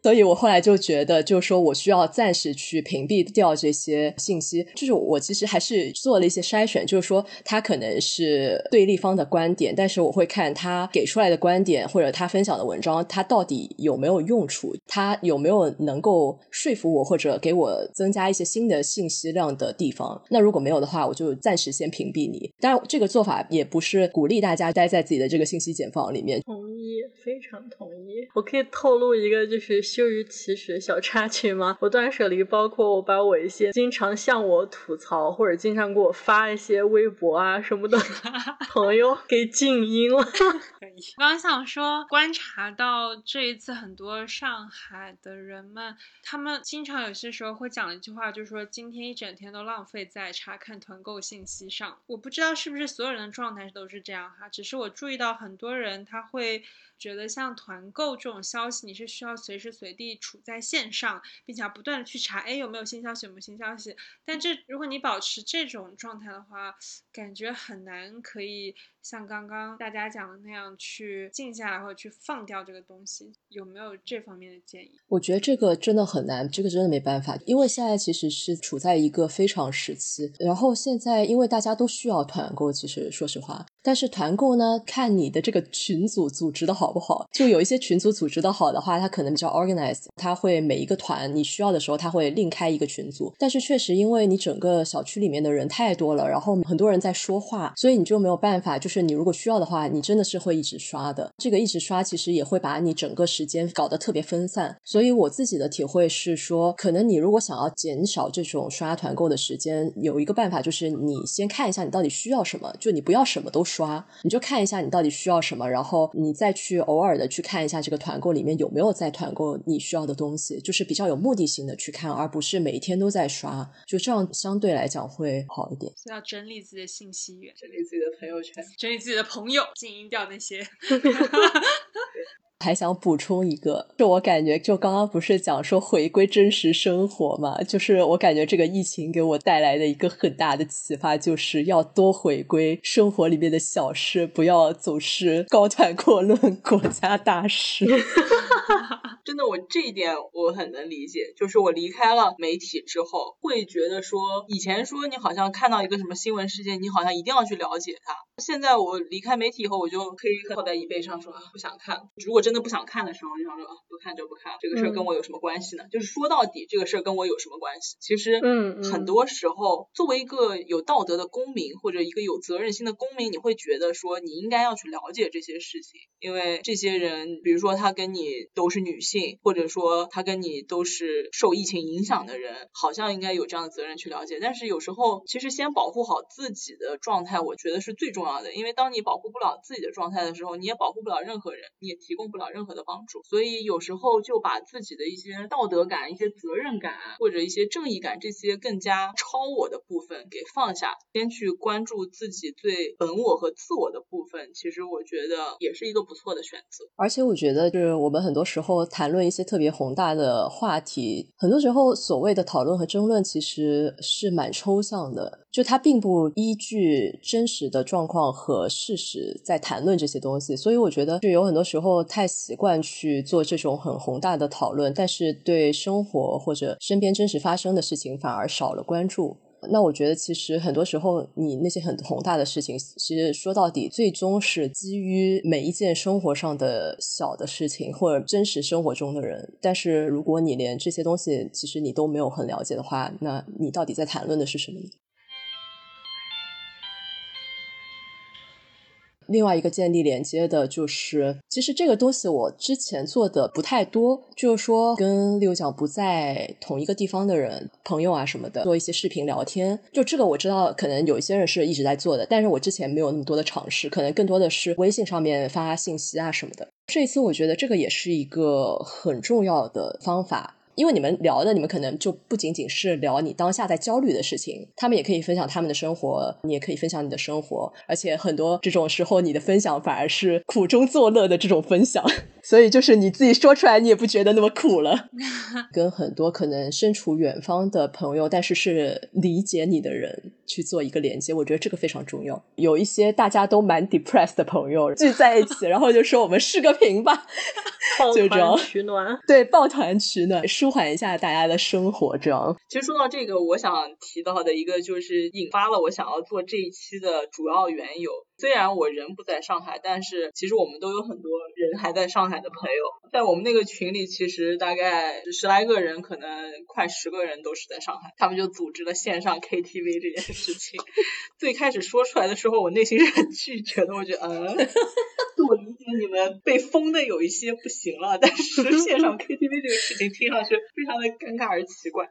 所以我后来就觉得，就是说我需要暂时去屏蔽掉这些信息。就是我其实还是做了一些筛选，就是说他可能是对立方的观点，但是我会看他给出来的观点或者他分享的文章，他到底有没有用处，他有没有能够说服我或者给我增加一些新的信息量的地方。那如果没有的话，我就暂时先屏蔽你。当然，这个做法也不是鼓励大家待在自己的这个信息茧房里面。同意，非常同意。我可以透露一个，就是。羞于启齿小插曲吗？我断舍离包括我把我一些经常向我吐槽或者经常给我发一些微博啊什么的 朋友给静音了。我刚想说，观察到这一次很多上海的人们，他们经常有些时候会讲一句话，就是说今天一整天都浪费在查看团购信息上。我不知道是不是所有人的状态都是这样哈，只是我注意到很多人他会。觉得像团购这种消息，你是需要随时随地处在线上，并且要不断的去查，哎，有没有新消息，有没有新消息。但这如果你保持这种状态的话，感觉很难可以像刚刚大家讲的那样去静下来或者去放掉这个东西。有没有这方面的建议？我觉得这个真的很难，这个真的没办法，因为现在其实是处在一个非常时期，然后现在因为大家都需要团购，其实说实话。但是团购呢，看你的这个群组组织的好不好。就有一些群组组织的好的话，它可能比较 organized，它会每一个团你需要的时候，它会另开一个群组。但是确实，因为你整个小区里面的人太多了，然后很多人在说话，所以你就没有办法。就是你如果需要的话，你真的是会一直刷的。这个一直刷，其实也会把你整个时间搞得特别分散。所以我自己的体会是说，可能你如果想要减少这种刷团购的时间，有一个办法就是你先看一下你到底需要什么，就你不要什么都刷。你就看一下你到底需要什么，然后你再去偶尔的去看一下这个团购里面有没有在团购你需要的东西，就是比较有目的性的去看，而不是每一天都在刷，就这样相对来讲会好一点。是要整理自己的信息源，整理自己的朋友圈，整理自己的朋友，静音掉那些。还想补充一个，就我感觉，就刚刚不是讲说回归真实生活嘛？就是我感觉这个疫情给我带来的一个很大的启发，就是要多回归生活里面的小事，不要总是高谈阔论国家大事。真的，我这一点我很能理解。就是我离开了媒体之后，会觉得说，以前说你好像看到一个什么新闻事件，你好像一定要去了解它。现在我离开媒体以后，我就可以靠在椅背上说不想看。如果真的不想看的时候，就想说不看就不看，这个事儿跟我有什么关系呢？就是说到底，这个事儿跟我有什么关系？其实，嗯，很多时候，作为一个有道德的公民或者一个有责任心的公民，你会觉得说你应该要去了解这些事情，因为这些人，比如说他跟你都是女性。或者说他跟你都是受疫情影响的人，好像应该有这样的责任去了解。但是有时候，其实先保护好自己的状态，我觉得是最重要的。因为当你保护不了自己的状态的时候，你也保护不了任何人，你也提供不不了任何的帮助。所以有时候就把自己的一些道德感、一些责任感或者一些正义感这些更加超我的部分给放下，先去关注自己最本我和自我的部分。其实我觉得也是一个不错的选择。而且我觉得，就是我们很多时候。谈论一些特别宏大的话题，很多时候所谓的讨论和争论其实是蛮抽象的，就它并不依据真实的状况和事实在谈论这些东西。所以我觉得，就有很多时候太习惯去做这种很宏大的讨论，但是对生活或者身边真实发生的事情反而少了关注。那我觉得，其实很多时候，你那些很宏大的事情，其实说到底，最终是基于每一件生活上的小的事情，或者真实生活中的人。但是，如果你连这些东西，其实你都没有很了解的话，那你到底在谈论的是什么呢？另外一个建立连接的就是，其实这个东西我之前做的不太多，就是说跟六讲不在同一个地方的人、朋友啊什么的，做一些视频聊天。就这个我知道，可能有一些人是一直在做的，但是我之前没有那么多的尝试，可能更多的是微信上面发信息啊什么的。这一次我觉得这个也是一个很重要的方法。因为你们聊的，你们可能就不仅仅是聊你当下在焦虑的事情，他们也可以分享他们的生活，你也可以分享你的生活，而且很多这种时候，你的分享反而是苦中作乐的这种分享。所以就是你自己说出来，你也不觉得那么苦了。跟很多可能身处远方的朋友，但是是理解你的人去做一个连接，我觉得这个非常重要。有一些大家都蛮 depressed 的朋友聚在一起，然后就说我们视个频吧，抱团取暖。对，抱团取暖，舒缓一下大家的生活。这样。其实说到这个，我想提到的一个就是引发了我想要做这一期的主要缘由。虽然我人不在上海，但是其实我们都有很多人还在上海的朋友，在我们那个群里，其实大概十来个人，可能快十个人都是在上海，他们就组织了线上 KTV 这件事情。最开始说出来的时候，我内心是很拒绝的，我觉得，嗯，我理解你们被封的有一些不行了，但是线上 KTV 这个事情听上去非常的尴尬而奇怪。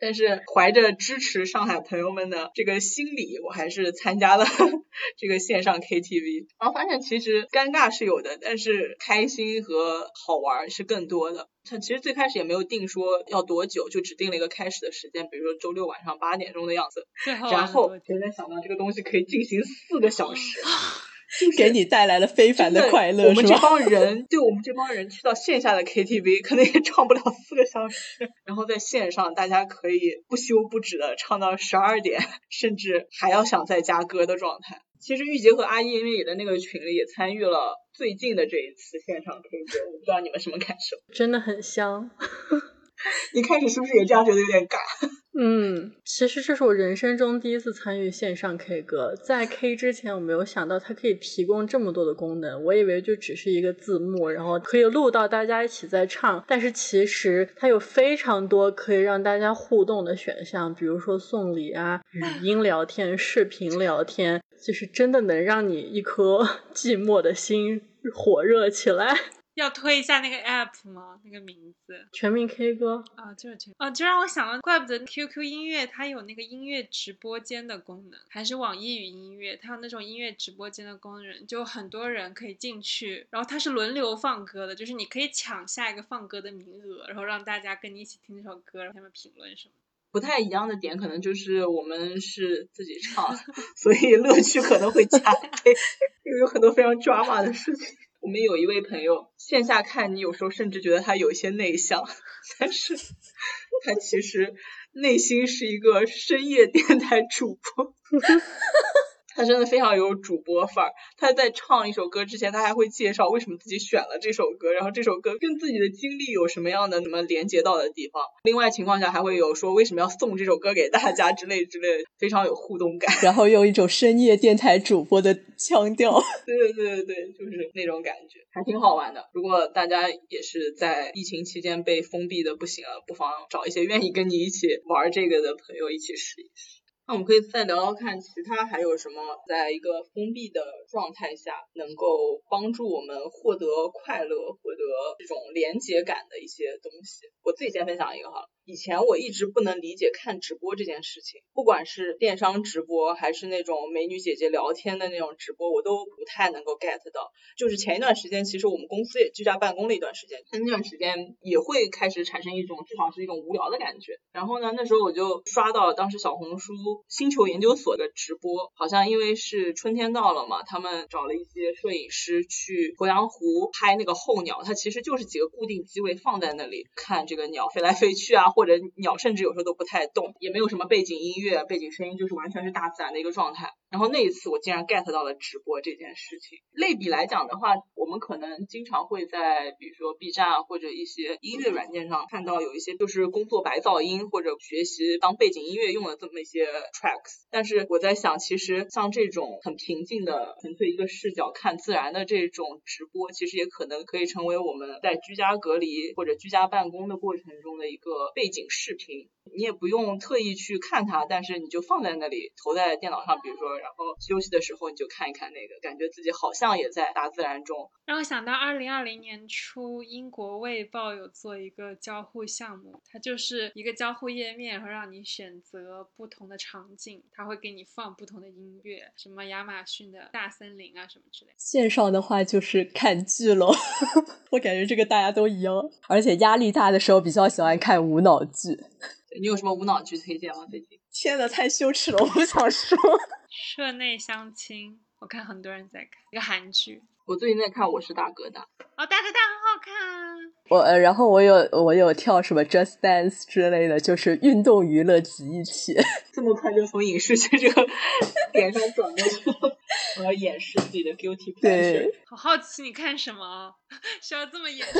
但是怀着支持上海朋友们的这个心理，我还是参加了 这个线上 KTV，然后发现其实尴尬是有的，但是开心和好玩是更多的。他其实最开始也没有定说要多久，就只定了一个开始的时间，比如说周六晚上八点钟的样子。然后谁能想到这个东西可以进行四个小时。给你带来了非凡的快乐，我们这帮人，对我们这帮人去到线下的 KTV，可能也唱不了四个小时。然后在线上，大家可以不休不止的唱到十二点，甚至还要想再加歌的状态。其实玉洁和阿因为的那个群里也参与了最近的这一次线上 KTV，我不知道你们什么感受？真的很香。一开始是不是也这样觉得有点尬？嗯，其实这是我人生中第一次参与线上 K 歌，在 K 之前我没有想到它可以提供这么多的功能，我以为就只是一个字幕，然后可以录到大家一起在唱，但是其实它有非常多可以让大家互动的选项，比如说送礼啊、语音聊天、视频聊天，就是真的能让你一颗 寂寞的心火热起来。要推一下那个 app 吗？那个名字全民 K 歌啊，就是全哦，就让我想到，怪不得 QQ 音乐它有那个音乐直播间的功能，还是网易云音乐，它有那种音乐直播间的功能，就很多人可以进去，然后它是轮流放歌的，就是你可以抢下一个放歌的名额，然后让大家跟你一起听这首歌，然后下面评论什么。不太一样的点可能就是我们是自己唱，所以乐趣可能会加倍，因为有很多非常 drama 的事情。我们有一位朋友，线下看你有时候甚至觉得他有些内向，但是他其实内心是一个深夜电台主播。他真的非常有主播范儿。他在唱一首歌之前，他还会介绍为什么自己选了这首歌，然后这首歌跟自己的经历有什么样的什么连接到的地方。另外情况下还会有说为什么要送这首歌给大家之类之类，非常有互动感。然后用一种深夜电台主播的腔调。对对对对对，就是那种感觉，还挺好玩的。如果大家也是在疫情期间被封闭的不行了，不妨找一些愿意跟你一起玩这个的朋友一起试一试。那我们可以再聊聊看，其他还有什么，在一个封闭的状态下，能够帮助我们获得快乐、获得这种连接感的一些东西。我自己先分享一个哈。以前我一直不能理解看直播这件事情，不管是电商直播还是那种美女姐姐聊天的那种直播，我都不太能够 get 到。就是前一段时间，其实我们公司也居家办公了一段时间，那段时间也会开始产生一种至少是一种无聊的感觉。然后呢，那时候我就刷到当时小红书星球研究所的直播，好像因为是春天到了嘛，他们找了一些摄影师去鄱阳湖拍那个候鸟，它其实就是几个固定机位放在那里看这个鸟飞来飞去啊。或者鸟甚至有时候都不太动，也没有什么背景音乐、背景声音，就是完全是大自然的一个状态。然后那一次我竟然 get 到了直播这件事情。类比来讲的话，我们可能经常会在比如说 B 站或者一些音乐软件上看到有一些就是工作白噪音或者学习当背景音乐用的这么一些 tracks。但是我在想，其实像这种很平静的、纯粹一个视角看自然的这种直播，其实也可能可以成为我们在居家隔离或者居家办公的过程中的一个背景视频。你也不用特意去看它，但是你就放在那里，投在电脑上，比如说，然后休息的时候你就看一看那个，感觉自己好像也在大自然中。让我想到二零二零年初，英国卫报有做一个交互项目，它就是一个交互页面，然后让你选择不同的场景，它会给你放不同的音乐，什么亚马逊的大森林啊什么之类。线上的话就是看剧喽，我感觉这个大家都一样，而且压力大的时候比较喜欢看无脑剧。你有什么无脑剧推荐吗？最近？天呐，太羞耻了，我不想说。社内相亲，我看很多人在看一个韩剧。我最近在看《我是大哥大》。哦，大哥大很好看。我然后我有我有跳什么 Just Dance 之类的，就是运动娱乐集一起。这么快就从影视剧这个 点上转过去了，我要掩饰自己的 guilty pleasure。对，好好奇你看什么？需要这么掩饰？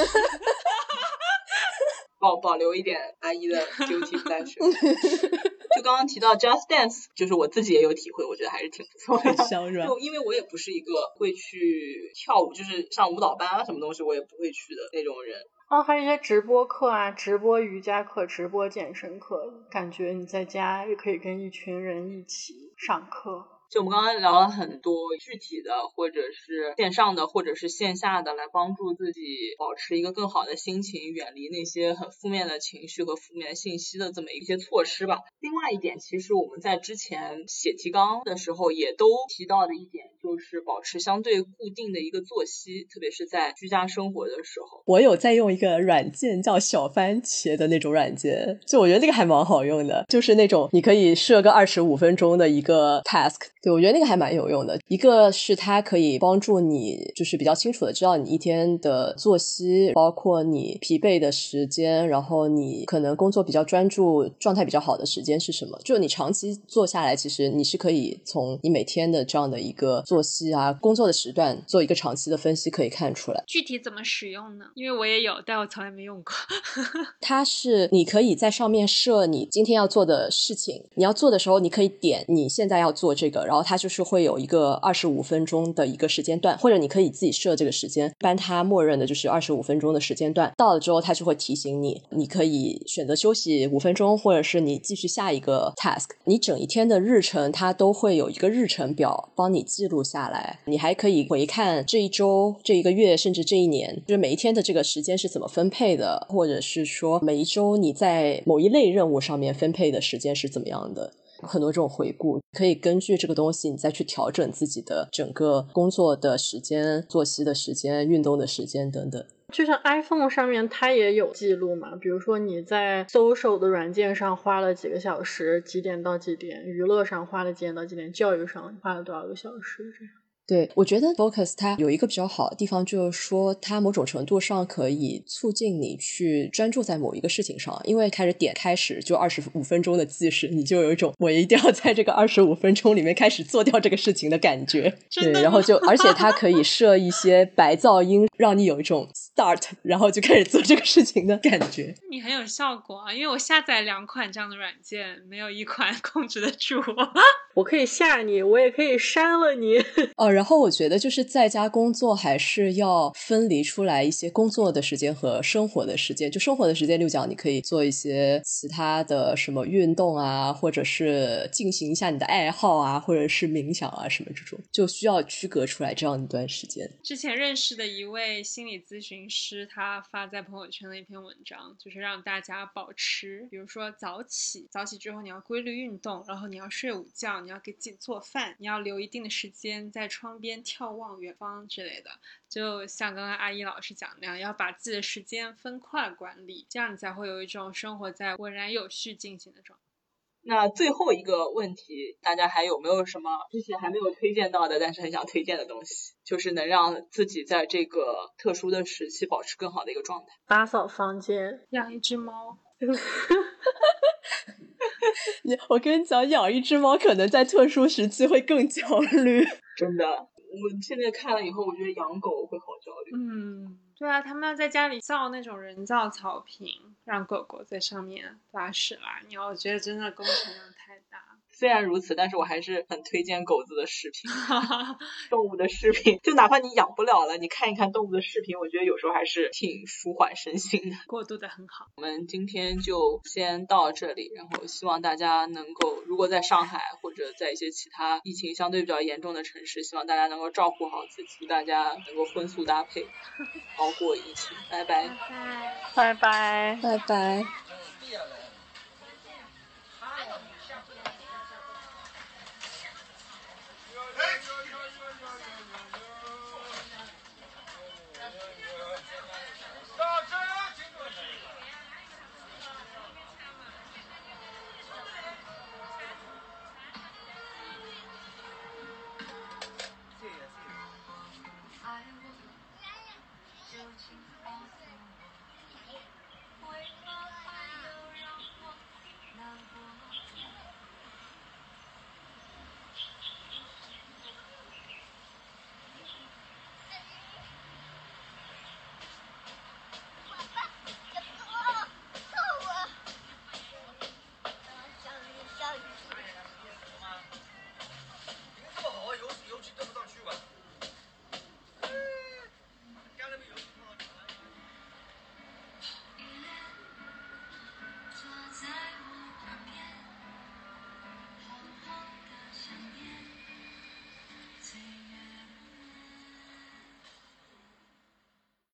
保保留一点阿姨的 guilty pleasure。就刚刚提到 Just Dance，就是我自己也有体会，我觉得还是挺不错的。小软，就因为我也不是一个会去跳舞，就是上舞蹈班啊什么东西我也不会去的那种人。哦，还有一些直播课啊，直播瑜伽课、直播健身课，感觉你在家也可以跟一群人一起上课。就我们刚刚聊了很多具体的，或者是线上的，或者是线下的，来帮助自己保持一个更好的心情，远离那些很负面的情绪和负面信息的这么一些措施吧。另外一点，其实我们在之前写提纲的时候也都提到的一点，就是保持相对固定的一个作息，特别是在居家生活的时候。我有在用一个软件叫小番茄的那种软件，就我觉得那个还蛮好用的，就是那种你可以设个二十五分钟的一个 task。对，我觉得那个还蛮有用的。一个是它可以帮助你，就是比较清楚的知道你一天的作息，包括你疲惫的时间，然后你可能工作比较专注、状态比较好的时间是什么。就你长期做下来，其实你是可以从你每天的这样的一个作息啊、工作的时段做一个长期的分析，可以看出来。具体怎么使用呢？因为我也有，但我从来没用过。它是你可以在上面设你今天要做的事情，你要做的时候，你可以点你现在要做这个。然后它就是会有一个二十五分钟的一个时间段，或者你可以自己设这个时间，一般它默认的就是二十五分钟的时间段。到了之后，它就会提醒你，你可以选择休息五分钟，或者是你继续下一个 task。你整一天的日程，它都会有一个日程表帮你记录下来。你还可以回看这一周、这一个月，甚至这一年，就是每一天的这个时间是怎么分配的，或者是说每一周你在某一类任务上面分配的时间是怎么样的。很多这种回顾，可以根据这个东西，你再去调整自己的整个工作的时间、作息的时间、运动的时间等等。就像 iPhone 上面它也有记录嘛，比如说你在搜索的软件上花了几个小时，几点到几点；娱乐上花了几点到几点；教育上花了多少个小时，这样。对，我觉得 Focus 它有一个比较好的地方，就是说它某种程度上可以促进你去专注在某一个事情上，因为开始点开始就二十五分钟的计时，你就有一种我一定要在这个二十五分钟里面开始做掉这个事情的感觉。对，然后就而且它可以设一些白噪音，让你有一种 start，然后就开始做这个事情的感觉。你很有效果啊，因为我下载两款这样的软件，没有一款 控制得住。我可以吓你，我也可以删了你。哦，然然后我觉得就是在家工作还是要分离出来一些工作的时间和生活的时间。就生活的时间，六讲你可以做一些其他的什么运动啊，或者是进行一下你的爱好啊，或者是冥想啊什么这种，就需要区隔出来这样一段时间。之前认识的一位心理咨询师，他发在朋友圈的一篇文章，就是让大家保持，比如说早起，早起之后你要规律运动，然后你要睡午觉。你要给自己做饭，你要留一定的时间在窗边眺望远方之类的，就像刚刚阿姨老师讲那样，要把自己的时间分块管理，这样你才会有一种生活在稳然有序进行的状态。那最后一个问题，大家还有没有什么之前还没有推荐到的，但是很想推荐的东西，就是能让自己在这个特殊的时期保持更好的一个状态？打扫房间，养一只猫。你，我跟你讲，养一只猫可能在特殊时期会更焦虑。真的，我现在看了以后，我觉得养狗会好焦虑。嗯，对啊，他们要在家里造那种人造草坪，让狗狗在上面拉屎拉尿，我觉得真的工程量太大。虽然如此，但是我还是很推荐狗子的视频，动物的视频，就哪怕你养不了了，你看一看动物的视频，我觉得有时候还是挺舒缓身心的。过渡的很好。我们今天就先到这里，然后希望大家能够，如果在上海或者在一些其他疫情相对比较严重的城市，希望大家能够照顾好自己，祝大家能够荤素搭配，熬过疫情。拜拜。拜拜拜。拜拜。